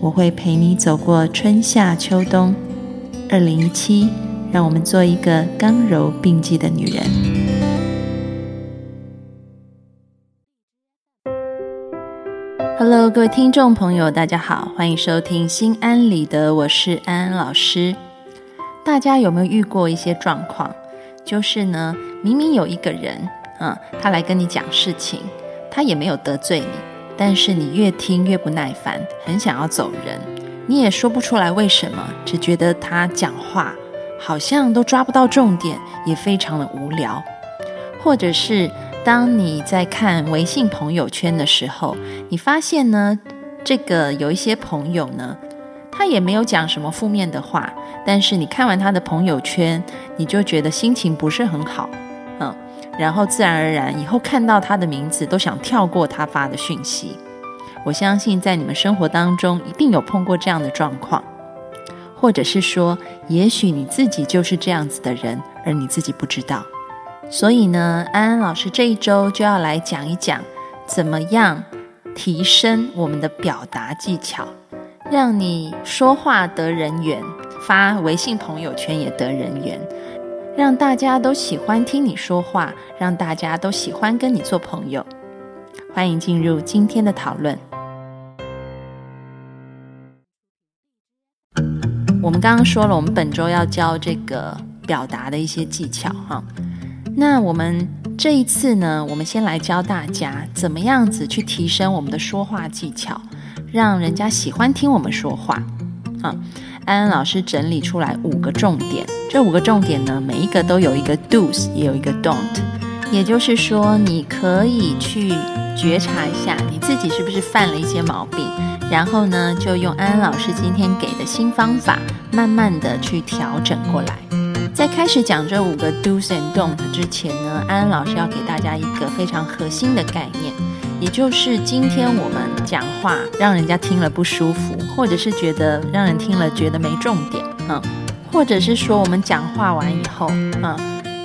我会陪你走过春夏秋冬。二零一七，让我们做一个刚柔并济的女人。Hello，各位听众朋友，大家好，欢迎收听《心安理得》，我是安安老师。大家有没有遇过一些状况？就是呢，明明有一个人，嗯，他来跟你讲事情，他也没有得罪你，但是你越听越不耐烦，很想要走人，你也说不出来为什么，只觉得他讲话好像都抓不到重点，也非常的无聊。或者是当你在看微信朋友圈的时候，你发现呢，这个有一些朋友呢。他也没有讲什么负面的话，但是你看完他的朋友圈，你就觉得心情不是很好，嗯，然后自然而然以后看到他的名字都想跳过他发的讯息。我相信在你们生活当中一定有碰过这样的状况，或者是说，也许你自己就是这样子的人，而你自己不知道。所以呢，安安老师这一周就要来讲一讲，怎么样提升我们的表达技巧。让你说话得人缘，发微信朋友圈也得人缘，让大家都喜欢听你说话，让大家都喜欢跟你做朋友。欢迎进入今天的讨论。我们刚刚说了，我们本周要教这个表达的一些技巧哈。那我们这一次呢，我们先来教大家怎么样子去提升我们的说话技巧。让人家喜欢听我们说话，啊，安安老师整理出来五个重点。这五个重点呢，每一个都有一个 do's，也有一个 don't。也就是说，你可以去觉察一下你自己是不是犯了一些毛病，然后呢，就用安安老师今天给的新方法，慢慢的去调整过来。在开始讲这五个 do's and don't 之前呢，安安老师要给大家一个非常核心的概念。也就是今天我们讲话让人家听了不舒服，或者是觉得让人听了觉得没重点，嗯，或者是说我们讲话完以后，嗯，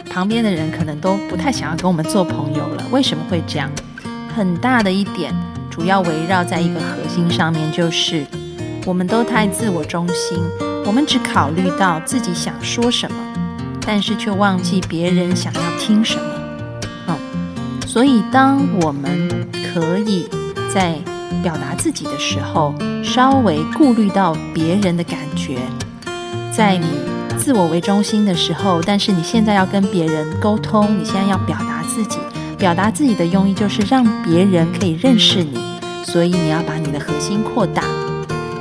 旁边的人可能都不太想要跟我们做朋友了。为什么会这样？很大的一点，主要围绕在一个核心上面，就是我们都太自我中心，我们只考虑到自己想说什么，但是却忘记别人想要听什么，嗯，所以当我们可以在表达自己的时候，稍微顾虑到别人的感觉。在你自我为中心的时候，但是你现在要跟别人沟通，你现在要表达自己，表达自己的用意就是让别人可以认识你。所以你要把你的核心扩大，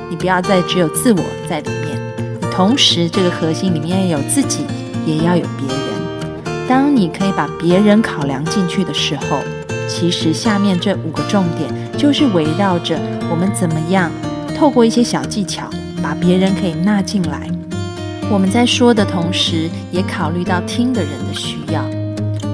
你不要再只有自我在里面，同时这个核心里面有自己，也要有别人。当你可以把别人考量进去的时候。其实下面这五个重点就是围绕着我们怎么样透过一些小技巧把别人可以纳进来。我们在说的同时，也考虑到听的人的需要。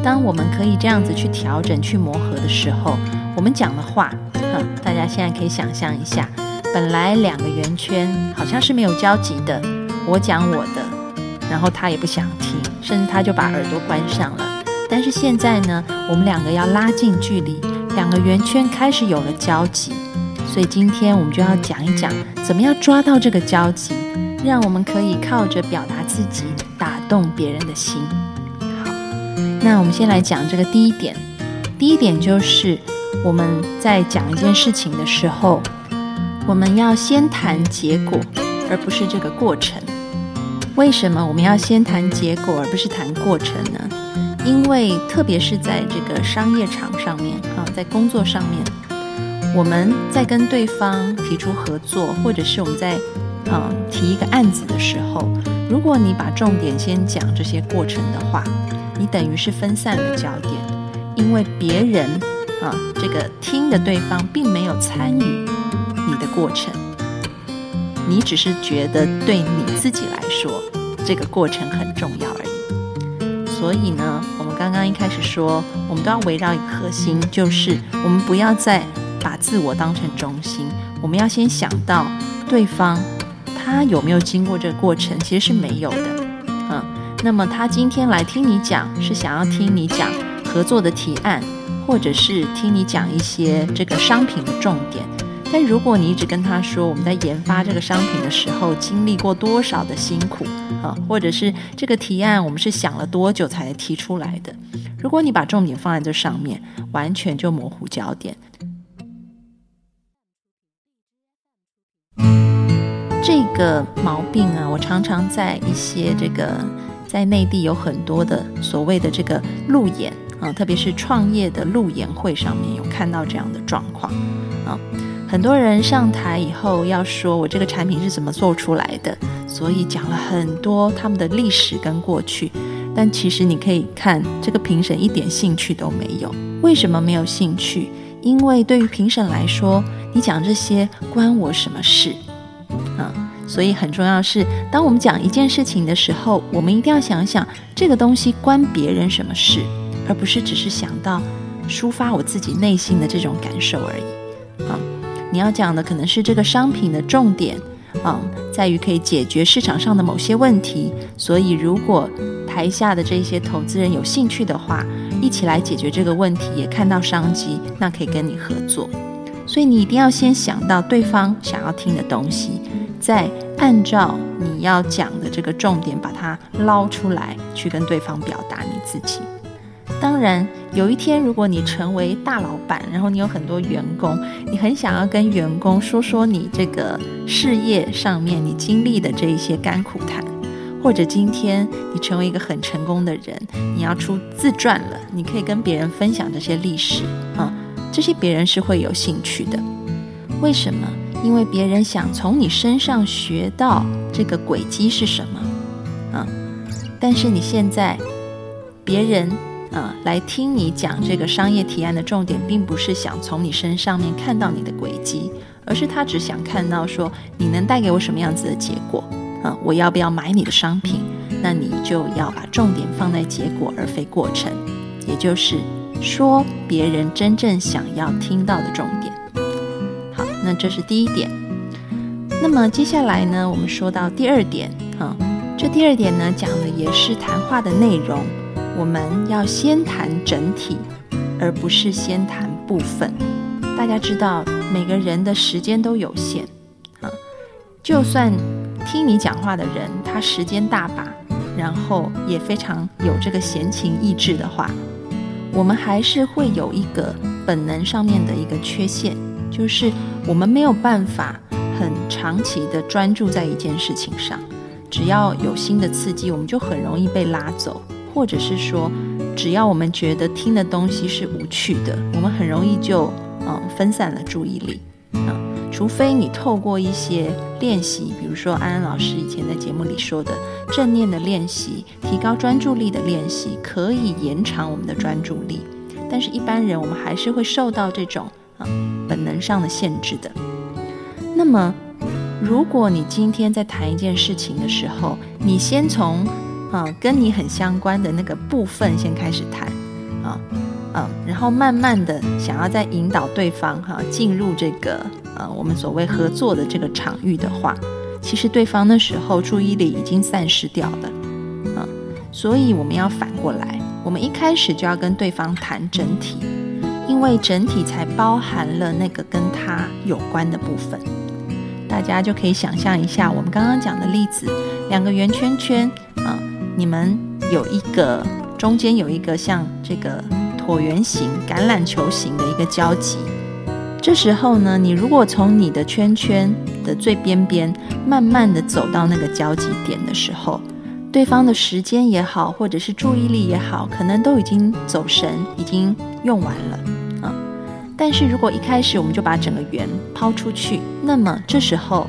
当我们可以这样子去调整、去磨合的时候，我们讲的话，哼，大家现在可以想象一下，本来两个圆圈好像是没有交集的，我讲我的，然后他也不想听，甚至他就把耳朵关上了。但是现在呢，我们两个要拉近距离，两个圆圈开始有了交集，所以今天我们就要讲一讲，怎么样抓到这个交集，让我们可以靠着表达自己打动别人的心。好，那我们先来讲这个第一点，第一点就是我们在讲一件事情的时候，我们要先谈结果，而不是这个过程。为什么我们要先谈结果，而不是谈过程呢？因为特别是在这个商业场上面，啊，在工作上面，我们在跟对方提出合作，或者是我们在，嗯，提一个案子的时候，如果你把重点先讲这些过程的话，你等于是分散了焦点，因为别人，啊，这个听的对方并没有参与你的过程。你只是觉得对你自己来说，这个过程很重要。所以呢，我们刚刚一开始说，我们都要围绕一个核心，就是我们不要再把自我当成中心，我们要先想到对方他有没有经过这个过程，其实是没有的。嗯，那么他今天来听你讲，是想要听你讲合作的提案，或者是听你讲一些这个商品的重点。但如果你一直跟他说我们在研发这个商品的时候经历过多少的辛苦啊，或者是这个提案我们是想了多久才提出来的，如果你把重点放在这上面，完全就模糊焦点。这个毛病啊，我常常在一些这个在内地有很多的所谓的这个路演啊，特别是创业的路演会上面有看到这样的状况啊。很多人上台以后要说我这个产品是怎么做出来的，所以讲了很多他们的历史跟过去。但其实你可以看这个评审一点兴趣都没有。为什么没有兴趣？因为对于评审来说，你讲这些关我什么事？啊，所以很重要是，当我们讲一件事情的时候，我们一定要想想这个东西关别人什么事，而不是只是想到抒发我自己内心的这种感受而已。啊。你要讲的可能是这个商品的重点，啊，在于可以解决市场上的某些问题。所以，如果台下的这些投资人有兴趣的话，一起来解决这个问题，也看到商机，那可以跟你合作。所以，你一定要先想到对方想要听的东西，再按照你要讲的这个重点，把它捞出来，去跟对方表达你自己。当然，有一天如果你成为大老板，然后你有很多员工，你很想要跟员工说说你这个事业上面你经历的这一些甘苦谈，或者今天你成为一个很成功的人，你要出自传了，你可以跟别人分享这些历史啊，这些别人是会有兴趣的。为什么？因为别人想从你身上学到这个轨迹是什么啊？但是你现在别人。啊，来听你讲这个商业提案的重点，并不是想从你身上面看到你的轨迹，而是他只想看到说你能带给我什么样子的结果。啊，我要不要买你的商品？那你就要把重点放在结果而非过程，也就是说别人真正想要听到的重点。好，那这是第一点。那么接下来呢，我们说到第二点。啊，这第二点呢，讲的也是谈话的内容。我们要先谈整体，而不是先谈部分。大家知道，每个人的时间都有限啊。就算听你讲话的人，他时间大把，然后也非常有这个闲情逸致的话，我们还是会有一个本能上面的一个缺陷，就是我们没有办法很长期的专注在一件事情上。只要有新的刺激，我们就很容易被拉走。或者是说，只要我们觉得听的东西是无趣的，我们很容易就嗯分散了注意力啊。除非你透过一些练习，比如说安安老师以前在节目里说的正念的练习，提高专注力的练习，可以延长我们的专注力。但是，一般人我们还是会受到这种啊本能上的限制的。那么，如果你今天在谈一件事情的时候，你先从啊，跟你很相关的那个部分先开始谈，啊，嗯，然后慢慢的想要再引导对方哈进入这个呃我们所谓合作的这个场域的话，其实对方那时候注意力已经散失掉了，啊，所以我们要反过来，我们一开始就要跟对方谈整体，因为整体才包含了那个跟他有关的部分，大家就可以想象一下我们刚刚讲的例子，两个圆圈圈啊。你们有一个中间有一个像这个椭圆形、橄榄球形的一个交集，这时候呢，你如果从你的圈圈的最边边慢慢的走到那个交集点的时候，对方的时间也好，或者是注意力也好，可能都已经走神，已经用完了啊。但是如果一开始我们就把整个圆抛出去，那么这时候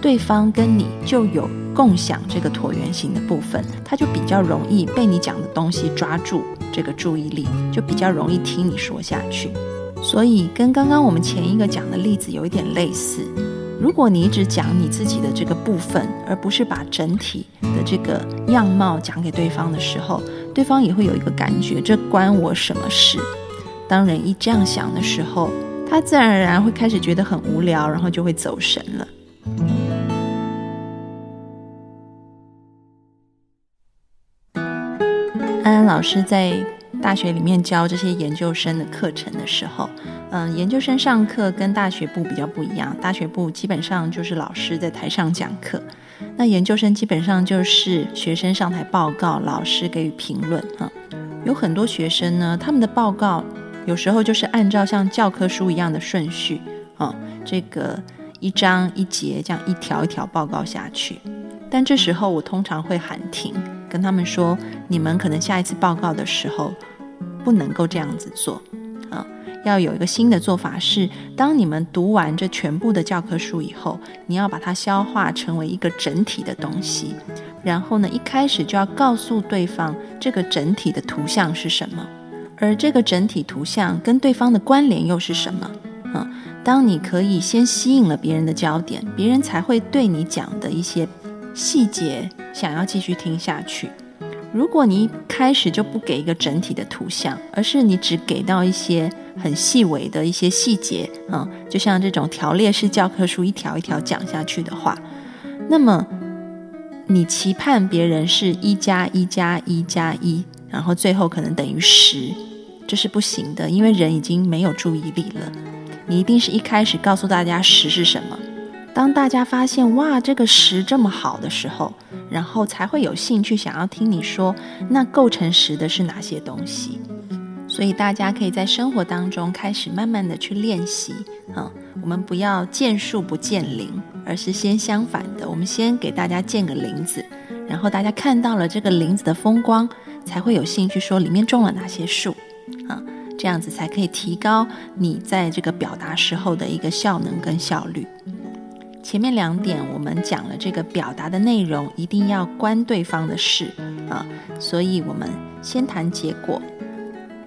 对方跟你就有。共享这个椭圆形的部分，它就比较容易被你讲的东西抓住这个注意力，就比较容易听你说下去。所以跟刚刚我们前一个讲的例子有一点类似。如果你一直讲你自己的这个部分，而不是把整体的这个样貌讲给对方的时候，对方也会有一个感觉，这关我什么事？当人一这样想的时候，他自然而然会开始觉得很无聊，然后就会走神了。老师在大学里面教这些研究生的课程的时候，嗯，研究生上课跟大学部比较不一样。大学部基本上就是老师在台上讲课，那研究生基本上就是学生上台报告，老师给予评论。哈，有很多学生呢，他们的报告有时候就是按照像教科书一样的顺序，啊，这个一章一节这样一条一条报告下去。但这时候我通常会喊停。跟他们说，你们可能下一次报告的时候不能够这样子做啊，要有一个新的做法是，当你们读完这全部的教科书以后，你要把它消化成为一个整体的东西，然后呢，一开始就要告诉对方这个整体的图像是什么，而这个整体图像跟对方的关联又是什么啊？当你可以先吸引了别人的焦点，别人才会对你讲的一些。细节想要继续听下去。如果你一开始就不给一个整体的图像，而是你只给到一些很细微的一些细节啊，就像这种条列式教科书一条一条讲下去的话，那么你期盼别人是一加一加一加一，然后最后可能等于十，这是不行的，因为人已经没有注意力了。你一定是一开始告诉大家十是什么。当大家发现哇，这个十这么好的时候，然后才会有兴趣想要听你说，那构成十的是哪些东西？所以大家可以在生活当中开始慢慢的去练习啊。我们不要见树不见林，而是先相反的，我们先给大家建个林子，然后大家看到了这个林子的风光，才会有兴趣说里面种了哪些树啊，这样子才可以提高你在这个表达时候的一个效能跟效率。前面两点我们讲了，这个表达的内容一定要关对方的事啊，所以我们先谈结果，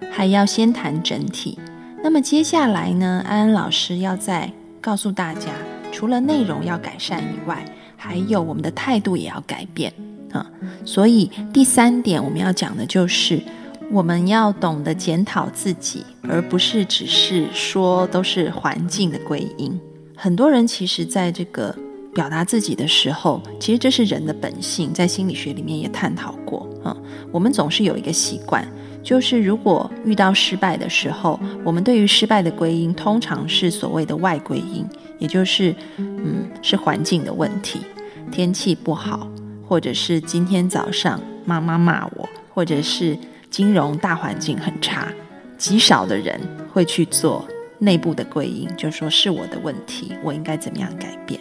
还要先谈整体。那么接下来呢，安安老师要再告诉大家，除了内容要改善以外，还有我们的态度也要改变啊。所以第三点我们要讲的就是，我们要懂得检讨自己，而不是只是说都是环境的归因。很多人其实在这个表达自己的时候，其实这是人的本性，在心理学里面也探讨过啊。我们总是有一个习惯，就是如果遇到失败的时候，我们对于失败的归因通常是所谓的外归因，也就是嗯，是环境的问题，天气不好，或者是今天早上妈妈骂我，或者是金融大环境很差，极少的人会去做。内部的归因，就是说是我的问题，我应该怎么样改变？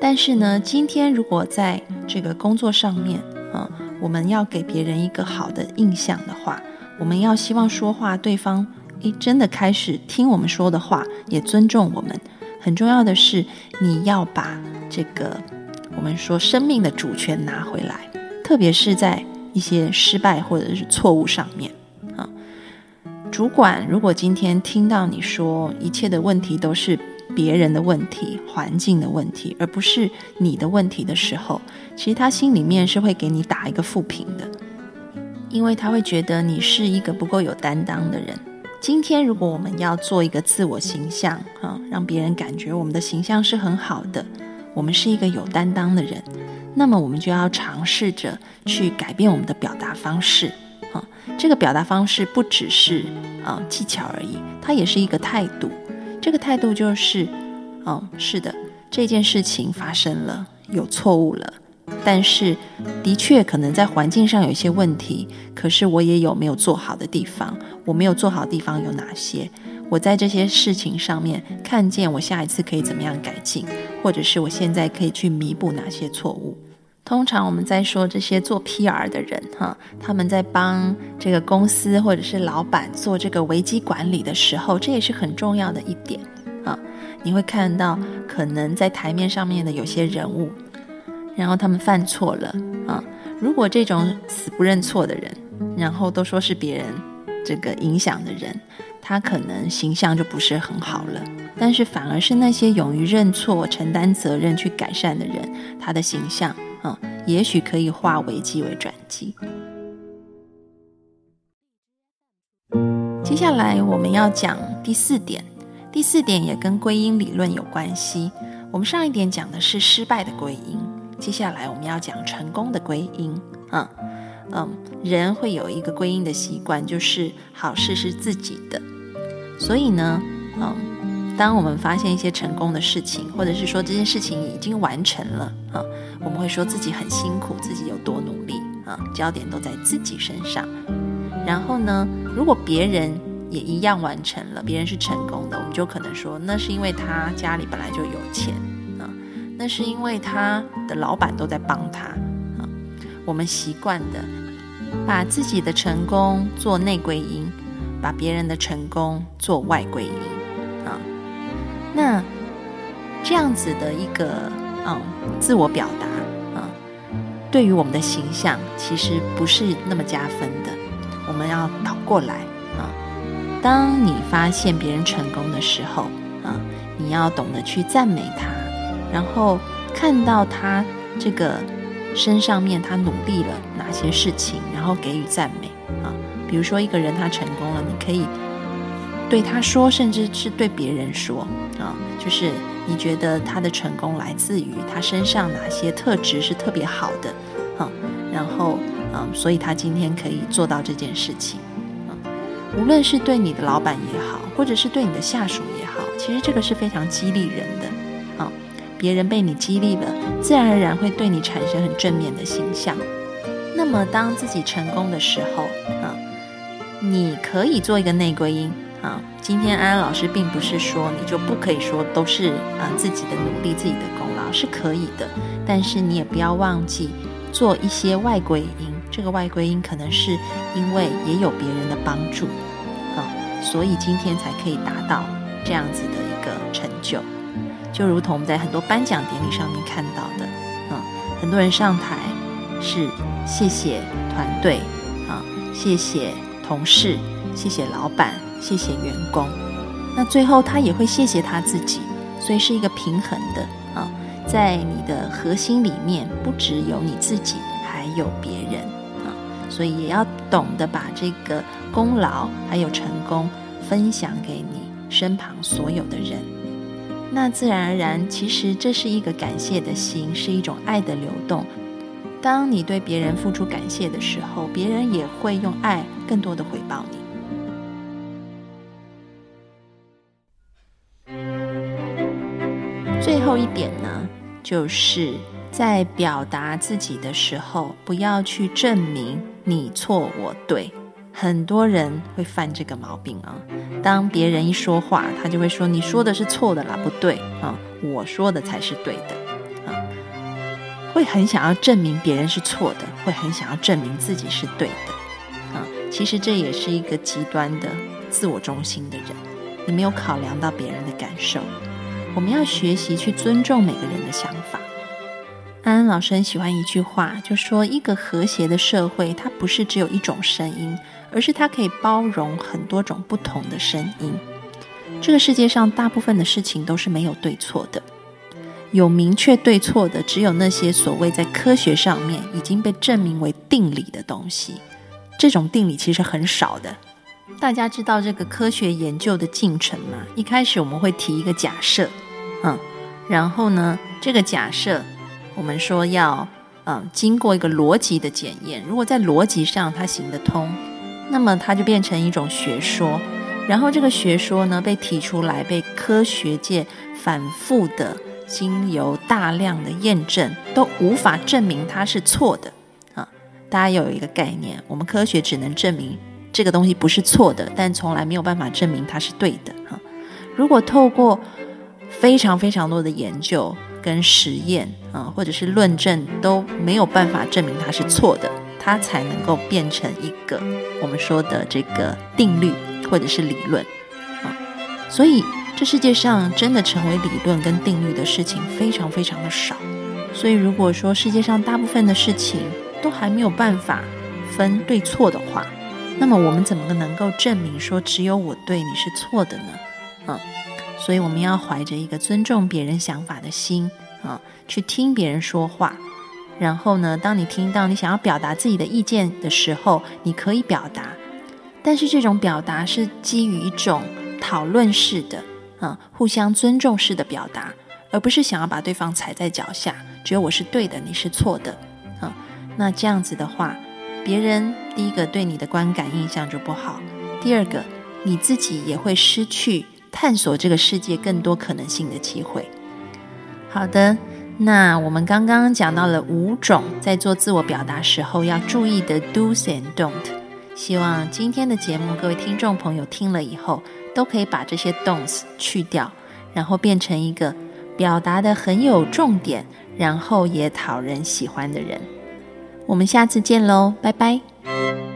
但是呢，今天如果在这个工作上面，啊，我们要给别人一个好的印象的话，我们要希望说话对方，诶，真的开始听我们说的话，也尊重我们。很重要的是，你要把这个我们说生命的主权拿回来，特别是在一些失败或者是错误上面。主管如果今天听到你说一切的问题都是别人的问题、环境的问题，而不是你的问题的时候，其实他心里面是会给你打一个负评的，因为他会觉得你是一个不够有担当的人。今天如果我们要做一个自我形象啊，让别人感觉我们的形象是很好的，我们是一个有担当的人，那么我们就要尝试着去改变我们的表达方式。啊，这个表达方式不只是啊技巧而已，它也是一个态度。这个态度就是，嗯，是的，这件事情发生了，有错误了，但是的确可能在环境上有一些问题，可是我也有没有做好的地方。我没有做好的地方有哪些？我在这些事情上面看见，我下一次可以怎么样改进，或者是我现在可以去弥补哪些错误。通常我们在说这些做 PR 的人，哈，他们在帮这个公司或者是老板做这个危机管理的时候，这也是很重要的一点啊。你会看到，可能在台面上面的有些人物，然后他们犯错了啊。如果这种死不认错的人，然后都说是别人这个影响的人，他可能形象就不是很好了。但是反而是那些勇于认错、承担责任去改善的人，他的形象，也许可以化危机为转机。接下来我们要讲第四点，第四点也跟归因理论有关系。我们上一点讲的是失败的归因，接下来我们要讲成功的归因。啊，嗯，人会有一个归因的习惯，就是好事是自己的，所以呢，嗯。当我们发现一些成功的事情，或者是说这件事情已经完成了啊，我们会说自己很辛苦，自己有多努力啊，焦点都在自己身上。然后呢，如果别人也一样完成了，别人是成功的，我们就可能说那是因为他家里本来就有钱啊，那是因为他的老板都在帮他啊。我们习惯的把自己的成功做内归因，把别人的成功做外归因。那这样子的一个嗯自我表达啊，对于我们的形象其实不是那么加分的。我们要倒过来啊，当你发现别人成功的时候啊，你要懂得去赞美他，然后看到他这个身上面他努力了哪些事情，然后给予赞美啊。比如说一个人他成功了，你可以。对他说，甚至是对别人说啊，就是你觉得他的成功来自于他身上哪些特质是特别好的啊？然后嗯，所以他今天可以做到这件事情啊。无论是对你的老板也好，或者是对你的下属也好，其实这个是非常激励人的啊。别人被你激励了，自然而然会对你产生很正面的形象。那么当自己成功的时候啊，你可以做一个内归因。啊，今天安安老师并不是说你就不可以说都是啊自己的努力、自己的功劳是可以的，但是你也不要忘记做一些外归因。这个外归因可能是因为也有别人的帮助啊，所以今天才可以达到这样子的一个成就。就如同我们在很多颁奖典礼上面看到的，啊，很多人上台是谢谢团队啊，谢谢同事，谢谢老板。谢谢员工，那最后他也会谢谢他自己，所以是一个平衡的啊，在你的核心里面，不只有你自己，还有别人啊，所以也要懂得把这个功劳还有成功分享给你身旁所有的人，那自然而然，其实这是一个感谢的心，是一种爱的流动。当你对别人付出感谢的时候，别人也会用爱更多的回报你。后一点呢，就是在表达自己的时候，不要去证明你错我对。很多人会犯这个毛病啊。当别人一说话，他就会说：“你说的是错的啦，不对啊，我说的才是对的。”啊，会很想要证明别人是错的，会很想要证明自己是对的。啊，其实这也是一个极端的自我中心的人，你没有考量到别人的感受。我们要学习去尊重每个人的想法。安安老师很喜欢一句话，就说一个和谐的社会，它不是只有一种声音，而是它可以包容很多种不同的声音。这个世界上大部分的事情都是没有对错的，有明确对错的，只有那些所谓在科学上面已经被证明为定理的东西。这种定理其实很少的。大家知道这个科学研究的进程吗？一开始我们会提一个假设，嗯，然后呢，这个假设我们说要嗯经过一个逻辑的检验，如果在逻辑上它行得通，那么它就变成一种学说，然后这个学说呢被提出来，被科学界反复的经由大量的验证，都无法证明它是错的啊！大家要有一个概念，我们科学只能证明。这个东西不是错的，但从来没有办法证明它是对的哈。如果透过非常非常多的研究跟实验啊，或者是论证都没有办法证明它是错的，它才能够变成一个我们说的这个定律或者是理论啊。所以这世界上真的成为理论跟定律的事情非常非常的少。所以如果说世界上大部分的事情都还没有办法分对错的话，那么我们怎么能够证明说只有我对你是错的呢？嗯，所以我们要怀着一个尊重别人想法的心啊，去听别人说话。然后呢，当你听到你想要表达自己的意见的时候，你可以表达，但是这种表达是基于一种讨论式的啊，互相尊重式的表达，而不是想要把对方踩在脚下，只有我是对的，你是错的啊。那这样子的话，别人第一个对你的观感印象就不好，第二个你自己也会失去探索这个世界更多可能性的机会。好的。那我们刚刚讲到了五种在做自我表达时候要注意的 do's and don't，希望今天的节目各位听众朋友听了以后，都可以把这些 don'ts 去掉，然后变成一个表达的很有重点，然后也讨人喜欢的人。我们下次见喽拜拜。